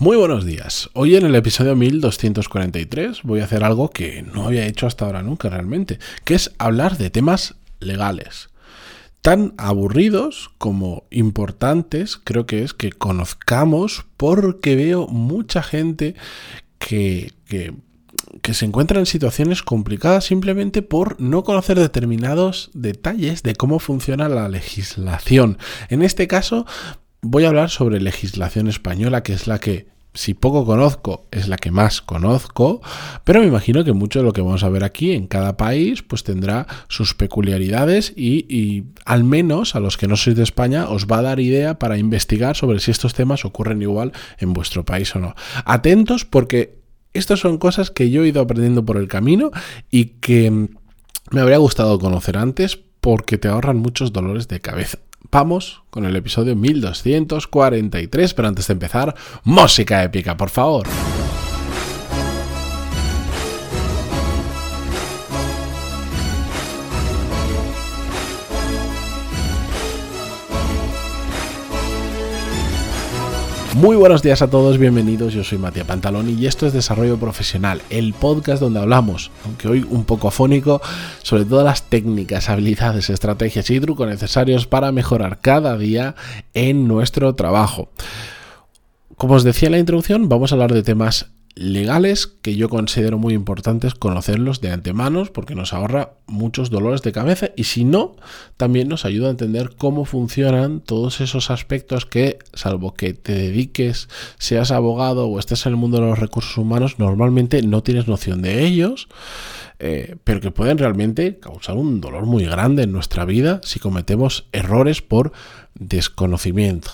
Muy buenos días. Hoy en el episodio 1243 voy a hacer algo que no había hecho hasta ahora nunca realmente, que es hablar de temas legales. Tan aburridos como importantes creo que es que conozcamos porque veo mucha gente que, que, que se encuentra en situaciones complicadas simplemente por no conocer determinados detalles de cómo funciona la legislación. En este caso voy a hablar sobre legislación española, que es la que, si poco conozco, es la que más conozco, pero me imagino que mucho de lo que vamos a ver aquí en cada país, pues tendrá sus peculiaridades y, al menos a los que no sois de España os va a dar idea para investigar sobre si estos temas ocurren igual en vuestro país o no. Atentos porque estas son cosas que yo he ido aprendiendo por el camino y que me habría gustado conocer antes porque te ahorran muchos dolores de cabeza. Vamos con el episodio 1243, pero antes de empezar, música épica, por favor. Muy buenos días a todos, bienvenidos. Yo soy Matías Pantaloni y esto es Desarrollo Profesional, el podcast donde hablamos, aunque hoy un poco afónico, sobre todas las técnicas, habilidades, estrategias y trucos necesarios para mejorar cada día en nuestro trabajo. Como os decía en la introducción, vamos a hablar de temas legales que yo considero muy importantes conocerlos de antemano porque nos ahorra muchos dolores de cabeza y si no, también nos ayuda a entender cómo funcionan todos esos aspectos que, salvo que te dediques, seas abogado o estés en el mundo de los recursos humanos, normalmente no tienes noción de ellos, eh, pero que pueden realmente causar un dolor muy grande en nuestra vida si cometemos errores por desconocimiento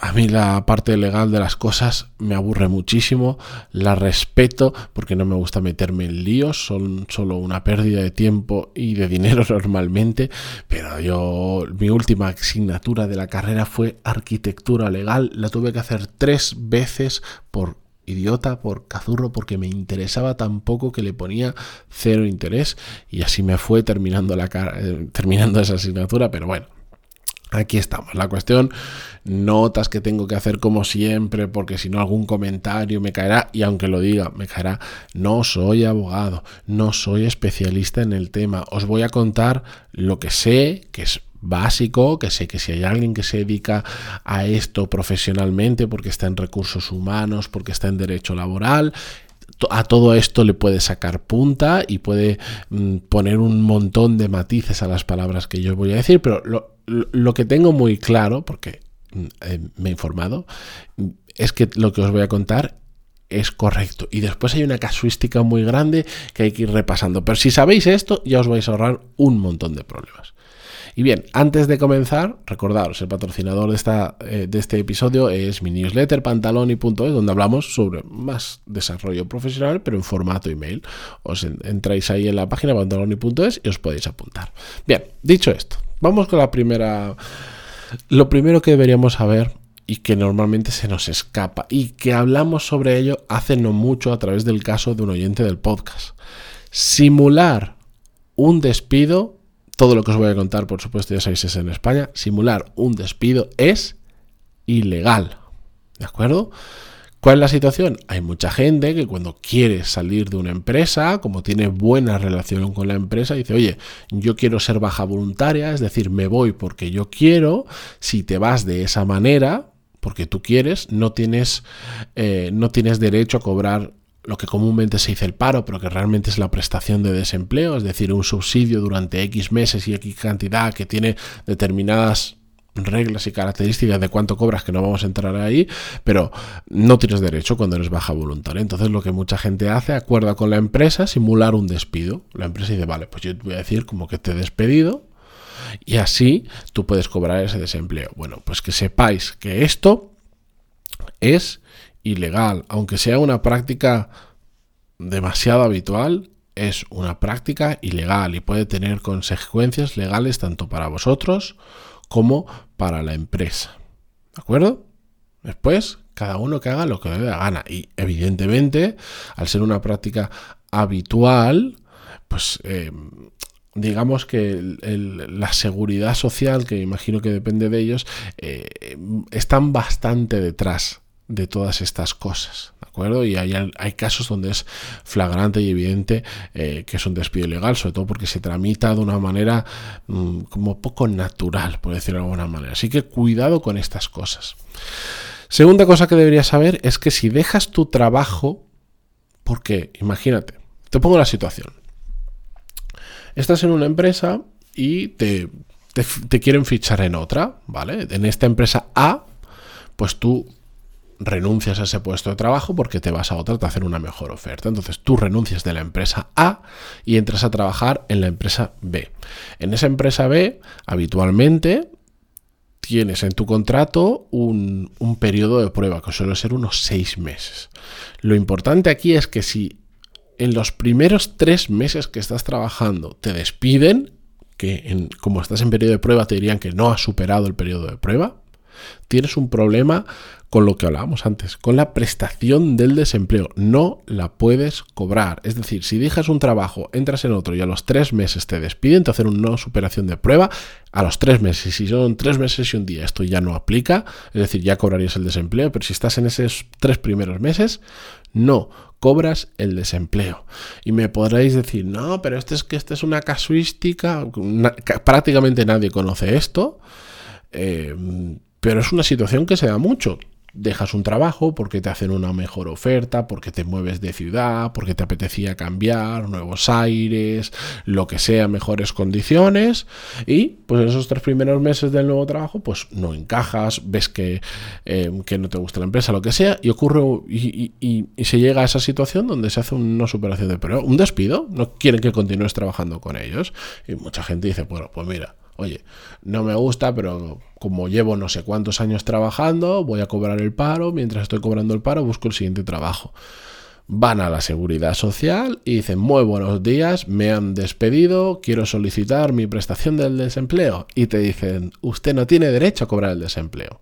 a mí la parte legal de las cosas me aburre muchísimo, la respeto porque no me gusta meterme en líos, son solo una pérdida de tiempo y de dinero normalmente, pero yo mi última asignatura de la carrera fue arquitectura legal, la tuve que hacer tres veces por idiota, por cazurro, porque me interesaba tan poco que le ponía cero interés y así me fue terminando, la, eh, terminando esa asignatura, pero bueno, Aquí estamos. La cuestión, notas que tengo que hacer como siempre, porque si no algún comentario me caerá, y aunque lo diga, me caerá, no soy abogado, no soy especialista en el tema. Os voy a contar lo que sé, que es básico, que sé que si hay alguien que se dedica a esto profesionalmente, porque está en recursos humanos, porque está en derecho laboral, a todo esto le puede sacar punta y puede mm, poner un montón de matices a las palabras que yo voy a decir, pero lo, que tengo muy claro, porque mm, eh, me he informado, mm, es que lo que os voy a contar es correcto. Y después hay una casuística muy grande que hay que ir repasando. Pero si sabéis esto, ya os vais a ahorrar un montón de problemas. Y bien, antes de comenzar, recordaros, el patrocinador de, esta, eh, de este episodio es mi newsletter pantaloni.es, donde hablamos sobre más desarrollo profesional, pero en formato email. Os entráis ahí en la página pantaloni.es y os podéis apuntar. Bien, dicho esto, vamos con la primera... Lo primero que deberíamos saber y que normalmente se nos escapa y que hablamos sobre ello hace no mucho a través del caso de un oyente del podcast. Simular un despido todo lo que os voy a contar, por supuesto, ya sabéis, es en España. Simular un despido es ilegal. ¿De acuerdo? ¿Cuál es la situación? Hay mucha gente que cuando quiere salir de una empresa, como tiene buena relación con la empresa, dice, oye, yo quiero ser baja voluntaria, es decir, me voy porque yo quiero, si te vas de esa manera, porque tú quieres, no tienes, eh, no tienes derecho a cobrar lo que comúnmente se dice el paro, pero que realmente es la prestación de desempleo, es decir, un subsidio durante X meses y X cantidad que tiene determinadas reglas y características de cuánto cobras, que no vamos a entrar ahí, pero no tienes derecho cuando eres baja voluntaria. Entonces lo que mucha gente hace, acuerda con la empresa, simular un despido. La empresa dice, vale, pues yo te voy a decir como que te he despedido y así tú puedes cobrar ese desempleo. Bueno, pues que sepáis que esto es ilegal, aunque sea una práctica demasiado habitual, es una práctica ilegal y puede tener consecuencias legales tanto para vosotros como para la empresa. ¿De acuerdo? Después, cada uno que haga lo que le dé la gana. Y evidentemente, al ser una práctica habitual, pues eh, digamos que la seguridad social, que imagino que depende de ellos, eh, están bastante detrás de todas estas cosas, ¿de acuerdo? Y hay, hay casos donde es flagrante y evidente eh, que es un despido ilegal, sobre todo porque se tramita de una manera mm, como poco natural, por decirlo de alguna manera. Así que cuidado con estas cosas. Segunda cosa que deberías saber es que si dejas tu trabajo, porque imagínate, te pongo la situación. Estás en una empresa y te, te quieren fichar en otra, ¿vale? En esta empresa A, pues tú renuncias a ese puesto de trabajo porque te vas a otra a hacer una mejor oferta. Entonces tú renuncias de la empresa A y entras a trabajar en la empresa B. En esa empresa B, habitualmente tienes en tu contrato un, un periodo de prueba que suele ser unos seis meses. Lo importante aquí es que si en los primeros tres meses que estás trabajando te despiden, que como estás en periodo de prueba te dirían que no has superado el periodo de prueba, tienes un problema con lo que hablábamos antes, con la prestación del desempleo. No la puedes cobrar. Es decir, si dejas un trabajo, entras en otro y a los tres meses te despiden, te hacen una superación de prueba, a los tres meses, si son tres meses y un día, esto ya no aplica, es decir, ya cobrarías el desempleo, pero si estás en esos tres primeros meses, no cobras el desempleo. Y me podréis decir, no, pero esto es que esta es una casuística, prácticamente nadie conoce esto. Eh, pero es una situación que se da mucho. Dejas un trabajo porque te hacen una mejor oferta, porque te mueves de ciudad, porque te apetecía cambiar, nuevos aires, lo que sea, mejores condiciones. Y pues esos tres primeros meses del nuevo trabajo, pues no encajas, ves que, eh, no te gusta la empresa, lo que sea, y ocurre y, se llega a esa situación donde se hace una superación de periodo, un despido, no quieren que continúes trabajando con ellos. Y mucha gente dice, bueno, pues mira, oye, no me gusta, pero como llevo no sé cuántos años trabajando, voy a cobrar el paro, mientras estoy cobrando el paro busco el siguiente trabajo. Van a la seguridad social y dicen, muy buenos días, me han despedido, quiero solicitar mi prestación del desempleo. Y te dicen, usted no tiene derecho a cobrar el desempleo.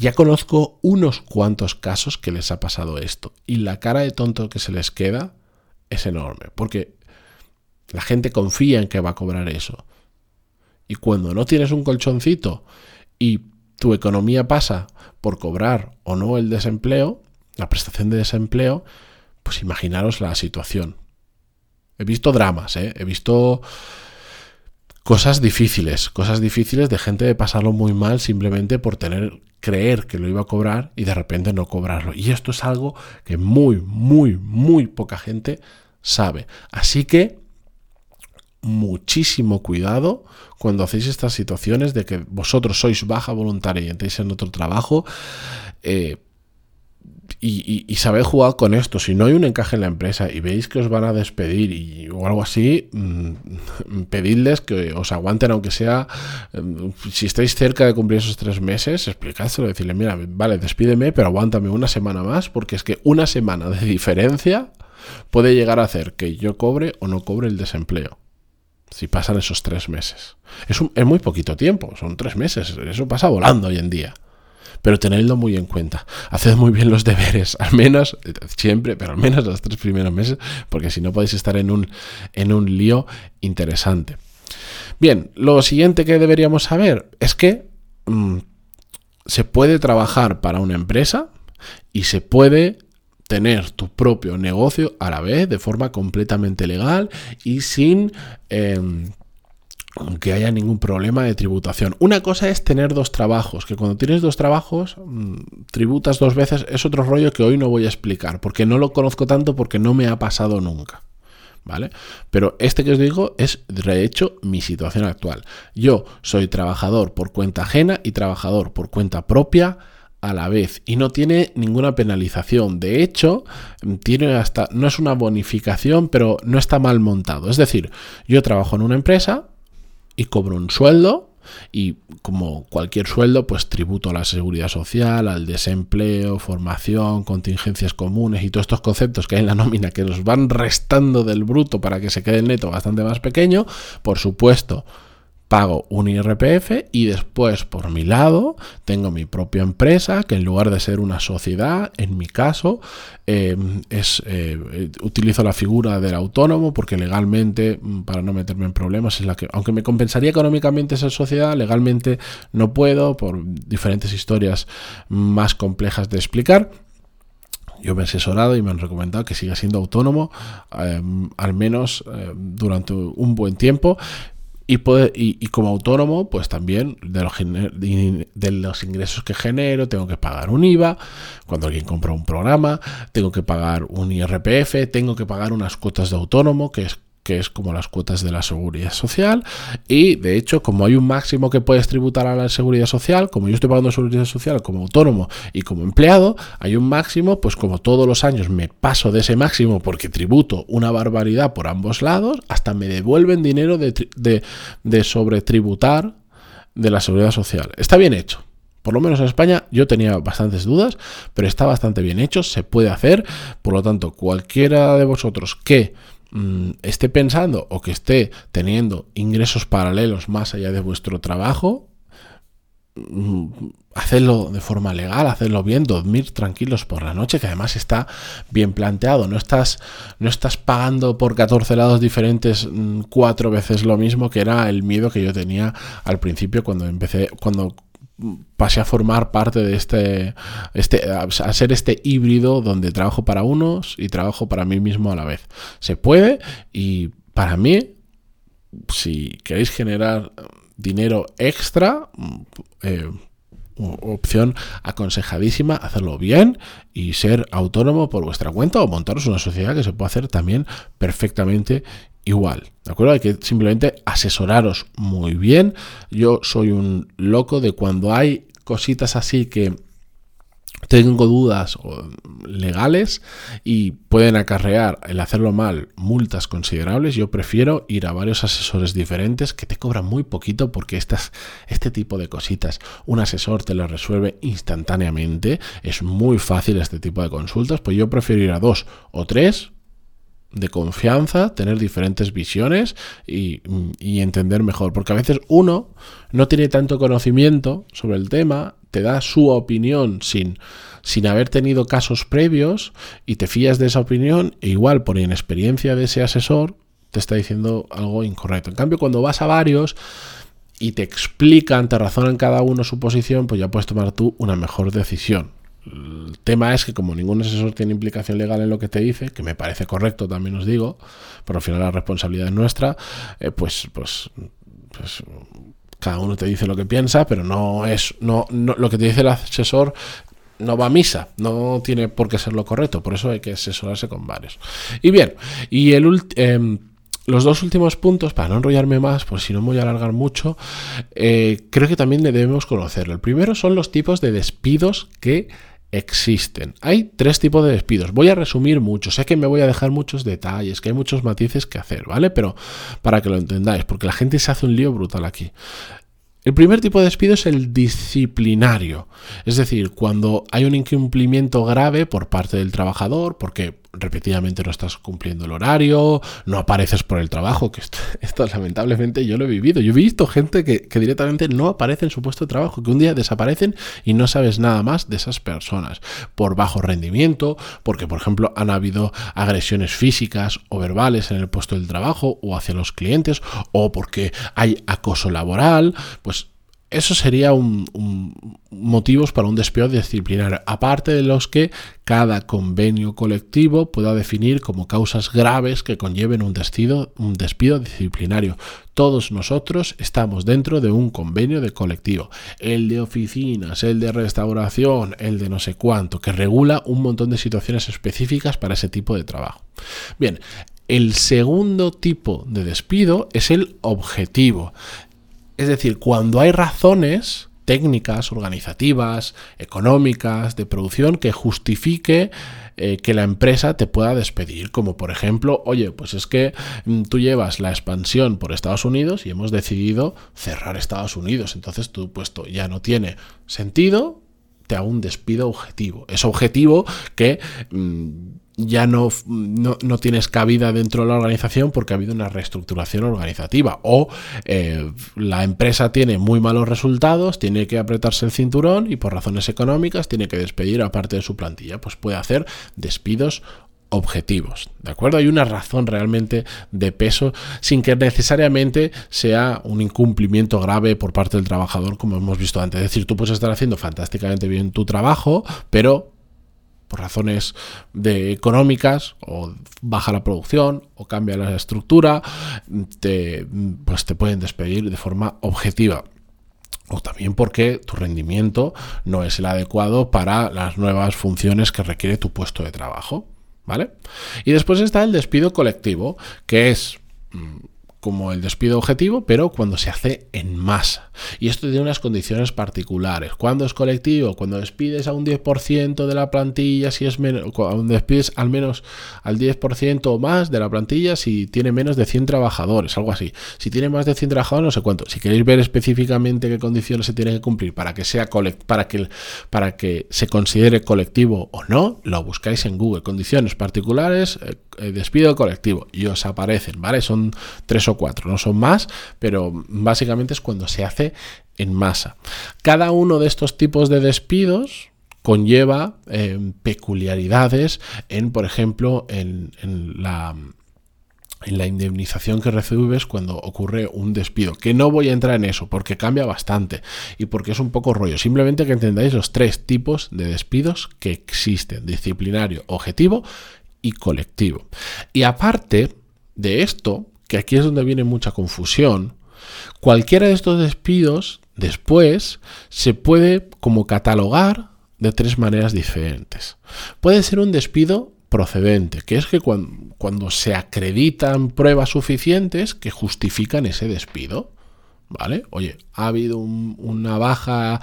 Ya conozco unos cuantos casos que les ha pasado esto y la cara de tonto que se les queda es enorme, porque la gente confía en que va a cobrar eso. Y cuando no tienes un colchoncito y tu economía pasa por cobrar o no el desempleo, la prestación de desempleo, pues imaginaros la situación. He visto dramas, ¿eh? he visto cosas difíciles, cosas difíciles de gente de pasarlo muy mal simplemente por tener creer que lo iba a cobrar y de repente no cobrarlo. Y esto es algo que muy, muy, muy poca gente sabe. Así que muchísimo cuidado cuando hacéis estas situaciones de que vosotros sois baja voluntaria y entréis en otro trabajo. Eh, y, y, sabéis jugar con esto. Si no hay un encaje en la empresa y veis que os van a despedir y, o algo así, mm, pedidles que os aguanten, aunque sea, mm, si estáis cerca de cumplir esos tres meses, explicádselo, decirle, mira, vale, despídeme, pero aguántame una semana más, porque es que una semana de diferencia puede llegar a hacer que yo cobre o no cobre el desempleo si pasan esos tres meses. Es, es, muy poquito tiempo, son tres meses, eso pasa volando hoy en día. Pero tenedlo muy en cuenta. Haced muy bien los deberes, al menos, siempre, pero al menos los tres primeros meses, porque si no podéis estar en un, en un lío interesante. Bien, lo siguiente que deberíamos saber es que mm, se puede trabajar para una empresa y se puede tener tu propio negocio a la vez de forma completamente legal y sin em, que haya ningún problema de tributación. Una cosa es tener dos trabajos, que cuando tienes dos trabajos mm, tributas dos veces, es otro rollo que hoy no voy a explicar, porque no lo conozco tanto porque no me ha pasado nunca. ¿Vale? Pero este que os digo es de hecho mi situación actual. Yo soy trabajador por cuenta ajena y trabajador por cuenta propia a la vez y no tiene ninguna penalización. De hecho, tiene hasta no es una bonificación, pero no está mal montado. Es decir, yo trabajo en una empresa y cobro un sueldo y como cualquier sueldo, pues tributo a la seguridad social, al desempleo, formación, contingencias comunes y todos estos conceptos que hay en la nómina que nos van restando del bruto para que se quede el neto bastante más pequeño. Por supuesto, pago un IRPF y después por mi lado tengo mi propia empresa que en lugar de ser una sociedad, en mi caso, em, es, eh, utilizo la figura del autónomo porque legalmente, mm, para no meterme en problemas, es la que, aunque me compensaría económicamente ser sociedad, legalmente no puedo por diferentes historias más complejas de explicar. Yo me he asesorado y me han recomendado que siga siendo autónomo em, al menos em, durante un buen tiempo. Y, puede, y, como autónomo, pues también de los, de los ingresos que genero, tengo que pagar un IVA, cuando alguien compra un programa, tengo que pagar un IRPF, tengo que pagar unas cuotas de autónomo, que es que es como las cuotas de la seguridad social. Y de hecho, como hay un máximo que puedes tributar a la seguridad social, como yo estoy pagando seguridad social como autónomo y como empleado, hay un máximo, pues como todos los años me paso de ese máximo porque tributo una barbaridad por ambos lados, hasta me devuelven dinero de, de, de sobretributar de la seguridad social. Está bien hecho. Por lo menos en España yo tenía bastantes dudas, pero está bastante bien hecho, se puede hacer. Por lo tanto, cualquiera de vosotros que Mm, esté pensando o que esté teniendo ingresos paralelos más allá de vuestro trabajo, mm, hacedlo de forma legal, hacedlo bien, dormir tranquilos por la noche, que además está bien planteado. No estás, no estás pagando por 14 lados diferentes mm, cuatro veces lo mismo, que era el miedo que yo tenía al principio cuando empecé, cuando pasé a formar parte de este, este, a ser este híbrido donde trabajo para unos y trabajo para mí mismo a la vez. Se puede y para mí, si queréis generar dinero extra, eh, opción aconsejadísima, hacerlo bien y ser autónomo por vuestra cuenta o montaros una sociedad que se puede hacer también perfectamente igual. ¿De acuerdo? Hay que simplemente asesoraros muy bien. Yo soy un loco de cuando hay cositas así que tengo dudas legales y pueden acarrear el hacerlo mal multas considerables, yo prefiero ir a varios asesores diferentes que te cobran muy poquito porque estas, este tipo de cositas un asesor te las resuelve instantáneamente. Es muy fácil este tipo de consultas, pues yo prefiero ir a dos o tres de confianza, tener diferentes visiones y, entender mejor. Porque a veces uno no tiene tanto conocimiento sobre el tema, te da su opinión sin, sin haber tenido casos previos y te fías de esa opinión e igual por inexperiencia de ese asesor te está diciendo algo incorrecto. En cambio, cuando vas a varios y te explican, te razonan cada uno su posición, pues ya puedes tomar tú una mejor decisión. El tema es que como ningún asesor tiene implicación legal en lo que te dice, que me parece correcto también os digo, pero al final la responsabilidad es nuestra, eh, pues, pues, pues cada uno te dice lo que piensa, pero no es no, lo que te dice el asesor no va a misa, no tiene por qué ser lo correcto, por eso hay que asesorarse con varios. Y bien, y el eh, los dos últimos puntos, para no enrollarme más, por si no me voy a alargar mucho, eh, creo que también debemos conocerlo. El primero son los tipos de despidos que existen. Hay tres tipos de despidos. Voy a resumir mucho. Sé que me voy a dejar muchos detalles, que hay muchos matices que hacer, ¿vale? Pero para que lo entendáis, porque la gente se hace un lío brutal aquí. El primer tipo de despido es el disciplinario, es decir, cuando hay un incumplimiento grave por parte del trabajador, porque repetidamente no estás cumpliendo el horario, no apareces por el trabajo, que esto, lamentablemente yo lo he vivido. Yo he visto gente que, que, directamente no aparece en su puesto de trabajo, que un día desaparecen y no sabes nada más de esas personas, por bajo rendimiento, porque por ejemplo han habido agresiones físicas o verbales en el puesto del trabajo o hacia los clientes, o porque hay acoso laboral, pues eso sería un, motivos para un despido disciplinario, aparte de los que cada convenio colectivo pueda definir como causas graves que conlleven un despido, un despido disciplinario. Todos nosotros estamos dentro de un convenio de colectivo, el de oficinas, el de restauración, el de no sé cuánto, que regula un montón de situaciones específicas para ese tipo de trabajo. Bien, el segundo tipo de despido es el objetivo. Es decir, cuando hay razones técnicas, organizativas, económicas, de producción que justifique eh, que la empresa te pueda despedir. Como por ejemplo, oye, pues es que mm, tú llevas la expansión por Estados Unidos y hemos decidido cerrar Estados Unidos. Entonces tu puesto ya no tiene sentido, te hago un despido objetivo. Es objetivo que... Mm, ya no, no, tienes cabida dentro de la organización porque ha habido una reestructuración organizativa o eh, la empresa tiene muy malos resultados, tiene que apretarse el cinturón y por razones económicas tiene que despedir a parte de su plantilla, pues puede hacer despidos objetivos, ¿de acuerdo? Hay una razón realmente de peso sin que necesariamente sea un incumplimiento grave por parte del trabajador como hemos visto antes. Es decir, tú puedes estar haciendo fantásticamente bien tu trabajo, pero por razones económicas o baja la producción o cambia la estructura, te, pues te pueden despedir de forma objetiva. O también porque tu rendimiento no es el adecuado para las nuevas funciones que requiere tu puesto de trabajo. ¿Vale? Y después está el despido colectivo, que es mm, como el despido objetivo, pero cuando se hace en masa. Y esto tiene unas condiciones particulares. Cuando es colectivo, cuando despides a un 10% de la plantilla, si es menos, cuando despides al menos al 10% o más de la plantilla, si tiene menos de 100 trabajadores, algo así. Si tiene más de 100 trabajadores, no sé cuánto. Si queréis ver específicamente qué condiciones se tienen que cumplir para que sea para que, para que se considere colectivo o no, lo buscáis en Google. Condiciones particulares, eh, despido colectivo y os aparecen, ¿vale? Son tres o cuatro, no son más, pero básicamente es cuando se hace en masa. Cada uno de estos tipos de despidos conlleva eh, peculiaridades en, por ejemplo, en, la en la indemnización que recibes cuando ocurre un despido. Que no voy a entrar en eso porque cambia bastante y porque es un poco rollo. Simplemente que entendáis los tres tipos de despidos que existen. Disciplinario, objetivo y colectivo. Y aparte de esto, que aquí es donde viene mucha confusión, cualquiera de estos despidos después se puede como catalogar de tres maneras diferentes. Puede ser un despido procedente, que es que cuando, se acreditan pruebas suficientes que justifican ese despido. ¿Vale? Oye, ha habido una baja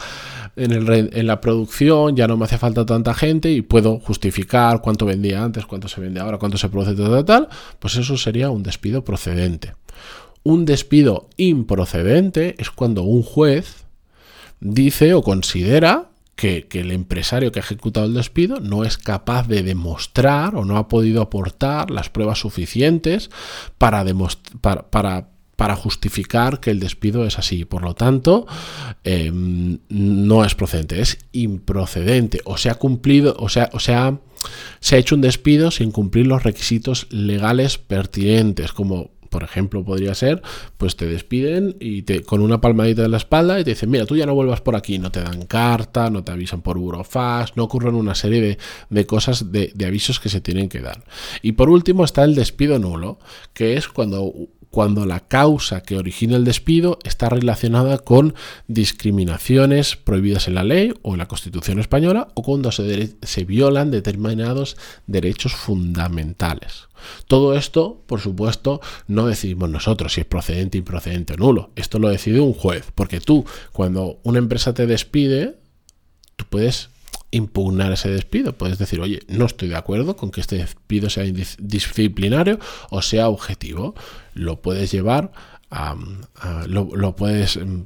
en, la producción, ya no me hace falta tanta gente y puedo justificar cuánto vendía antes, cuánto se vende ahora, cuánto se produce, tal, tal, pues eso sería un despido procedente. Un despido improcedente es cuando un juez dice o considera que, el empresario que ha ejecutado el despido no es capaz de demostrar o no ha podido aportar las pruebas suficientes para, para, para para justificar que el despido es así. Por lo tanto, em, no es procedente, es improcedente. O se ha cumplido, o sea, se ha hecho un despido sin cumplir los requisitos legales pertinentes, como por ejemplo, podría ser, pues te despiden y te con una palmadita de la espalda y te dicen, mira, tú ya no vuelvas por aquí, no te dan carta, no te avisan por burofax, no ocurren una serie de, cosas, de, avisos que se tienen que dar. Y por último está el despido nulo, que es cuando cuando la causa que origina el despido está relacionada con discriminaciones prohibidas en la ley o en la Constitución española o cuando se, violan determinados derechos fundamentales. Todo esto, por supuesto, no decidimos nosotros si es procedente, improcedente o nulo. Esto lo decide un juez, porque tú, cuando una empresa te despide, tú puedes impugnar ese despido. Puedes decir, oye, no estoy de acuerdo con que este despido sea disciplinario o sea objetivo. Lo puedes llevar a, lo, puedes mm,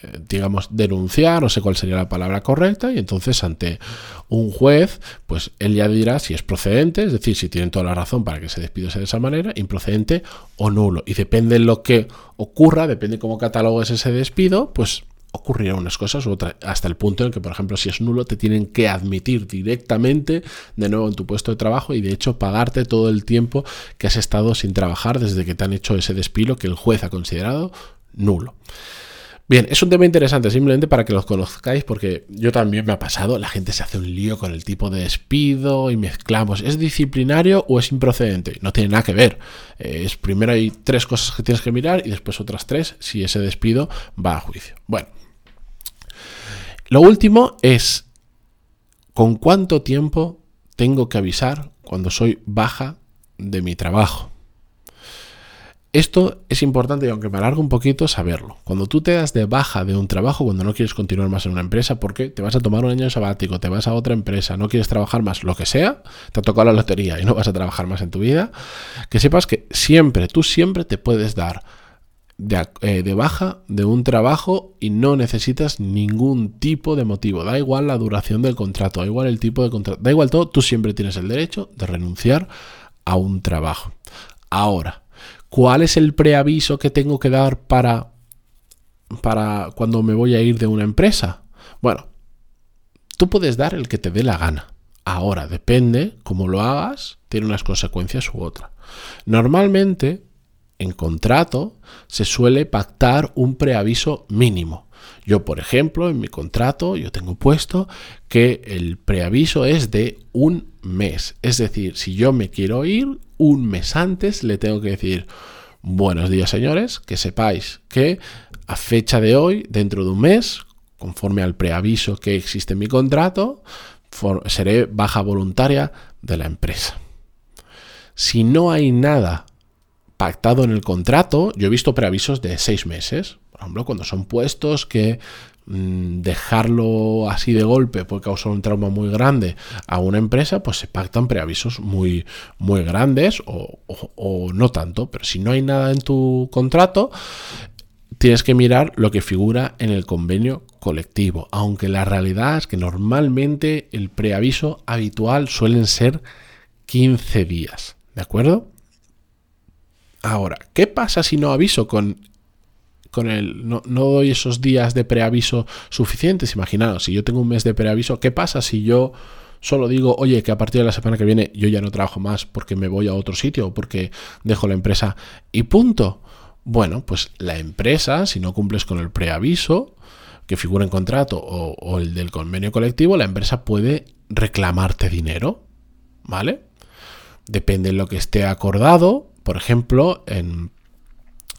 eh, digamos, denunciar, no sé cuál sería la palabra correcta, y entonces ante un juez, pues él ya dirá si es procedente, es decir, si tienen toda la razón para que se despido de esa manera, improcedente o nulo. Y depende de lo que ocurra, depende cómo catalogues ese despido, pues ocurrirán unas cosas u otras, hasta el punto en que, por ejemplo, si es nulo, te tienen que admitir directamente de nuevo en tu puesto de trabajo y de hecho pagarte todo el tiempo que has estado sin trabajar desde que te han hecho ese despido que el juez ha considerado nulo. Bien, es un tema interesante, simplemente para que los conozcáis, porque yo también me ha pasado, la gente se hace un lío con el tipo de despido y mezclamos, ¿es disciplinario o es improcedente? No tiene nada que ver. Es, primero hay tres cosas que tienes que mirar y después otras tres si ese despido va a juicio. Bueno, lo último es, ¿con cuánto tiempo tengo que avisar cuando soy baja de mi trabajo? Esto es importante y aunque me alargo un poquito, saberlo. Cuando tú te das de baja de un trabajo, cuando no quieres continuar más en una empresa, porque te vas a tomar un año sabático, te vas a otra empresa, no quieres trabajar más, lo que sea, te ha tocado la lotería y no vas a trabajar más en tu vida, que sepas que siempre, tú siempre te puedes dar eh, de, baja de un trabajo y no necesitas ningún tipo de motivo. Da igual la duración del contrato, da igual el tipo de contrato, da igual todo, tú siempre tienes el derecho de renunciar a un trabajo. Ahora, ¿cuál es el preaviso que tengo que dar para, para cuando me voy a ir de una empresa? Bueno, tú puedes dar el que te dé la gana. Ahora, depende cómo lo hagas, tiene unas consecuencias u otras. Normalmente en contrato se suele pactar un preaviso mínimo. Yo, por ejemplo, en mi contrato, yo tengo puesto que el preaviso es de un mes. Es decir, si yo me quiero ir, un mes antes le tengo que decir, buenos días señores, que sepáis que a fecha de hoy, dentro de un mes, conforme al preaviso que existe en mi contrato, seré baja voluntaria de la empresa. Si no hay nada pactado en el contrato, yo he visto preavisos de seis meses. Por ejemplo, cuando son puestos que mm, dejarlo así de golpe puede causar un trauma muy grande a una empresa, pues se pactan preavisos muy, muy grandes o, o no tanto. Pero si no hay nada en tu contrato, tienes que mirar lo que figura en el convenio colectivo, aunque la realidad es que normalmente el preaviso habitual suelen ser 15 días, ¿de acuerdo? Ahora, ¿qué pasa si no aviso con, con el. No, doy esos días de preaviso suficientes? Imaginaos, si yo tengo un mes de preaviso, ¿qué pasa si yo solo digo, oye, que a partir de la semana que viene yo ya no trabajo más porque me voy a otro sitio o porque dejo la empresa y punto? Bueno, pues la empresa, si no cumples con el preaviso que figura en contrato o, o el del convenio colectivo, la empresa puede reclamarte dinero, ¿vale? Depende de lo que esté acordado, por ejemplo, en,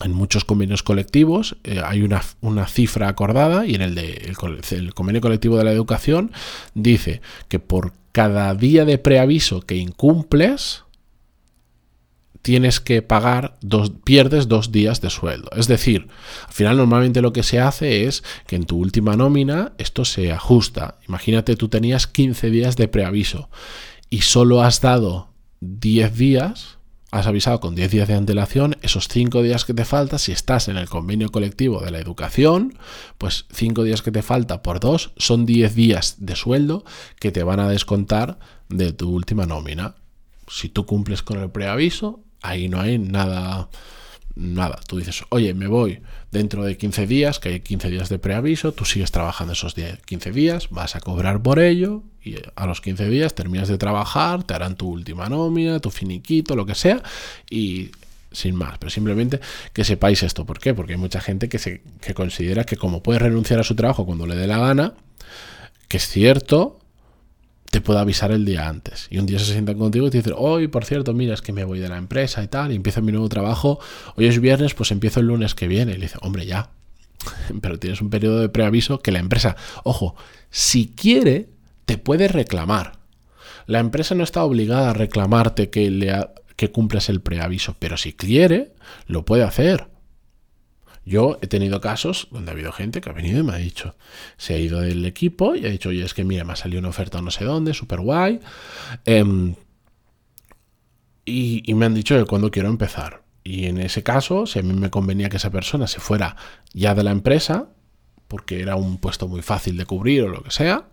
muchos convenios colectivos eh, hay una, cifra acordada y en el, de, el, convenio colectivo de la educación dice que por cada día de preaviso que incumples, tienes que pagar dos, pierdes dos días de sueldo. Es decir, al final normalmente lo que se hace es que en tu última nómina esto se ajusta. Imagínate, tú tenías 15 días de preaviso y solo has dado 10 días, has avisado con 10 días de antelación, esos 5 días que te falta, si estás en el convenio colectivo de la educación, pues 5 días que te falta por 2 son 10 días de sueldo que te van a descontar de tu última nómina. Si tú cumples con el preaviso, ahí no hay nada nada, tú dices, oye, me voy dentro de 15 días, que hay 15 días de preaviso, tú sigues trabajando esos 10, 15 días, vas a cobrar por ello y a los 15 días terminas de trabajar, te harán tu última nómina, tu finiquito, lo que sea y sin más, pero simplemente que sepáis esto. ¿Por qué? Porque hay mucha gente que, se, que considera que como puede renunciar a su trabajo cuando le dé la gana, que es cierto, te puede avisar el día antes. Y un día se sientan contigo y te dicen, hoy, por cierto, mira, es que me voy de la empresa y tal, y empiezo mi nuevo trabajo, hoy es viernes, pues empiezo el lunes que viene. Y le dice, hombre, ya. Pero tienes un periodo de preaviso que la empresa, ojo, si quiere, te puede reclamar. La empresa no está obligada a reclamarte que, le que cumples el preaviso, pero si quiere, lo puede hacer. Yo he tenido casos donde ha habido gente que ha venido y me ha dicho, se ha ido del equipo y ha dicho, oye, es que mira, me ha salido una oferta no sé dónde, súper guay. Em, y, me han dicho que cuando quiero empezar. Y en ese caso, si a mí me convenía que esa persona se fuera ya de la empresa, porque era un puesto muy fácil de cubrir o lo que sea,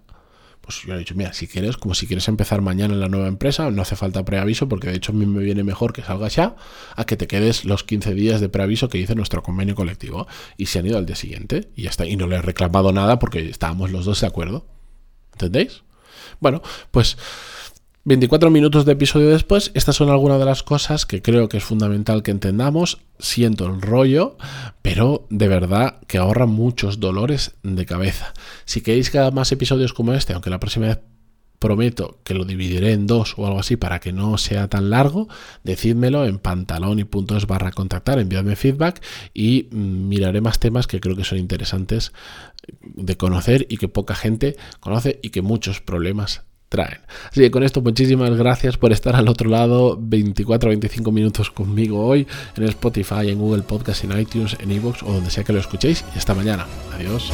pues yo le he dicho, mira, si quieres, como si quieres empezar mañana en la nueva empresa, no hace falta preaviso, porque de hecho a mí me viene mejor que salgas ya a que te quedes los 15 días de preaviso que dice nuestro convenio colectivo. Y se han ido al día siguiente y ya está. Y no le he reclamado nada porque estábamos los dos de acuerdo. ¿Entendéis? Bueno, pues 24 minutos de episodio después, estas son algunas de las cosas que creo que es fundamental que entendamos. Siento el rollo, pero de verdad que ahorra muchos dolores de cabeza. Si queréis que haga más episodios como este, aunque la próxima vez prometo que lo dividiré en dos o algo así para que no sea tan largo, decídmelo en pantalón y puntos barra contactar, enviadme feedback y miraré más temas que creo que son interesantes de conocer y que poca gente conoce y que muchos problemas traen. Así que con esto muchísimas gracias por estar al otro lado 24 25 minutos conmigo hoy en Spotify, en Google Podcast, en iTunes, en iVoox o donde sea que lo escuchéis y hasta mañana. Adiós.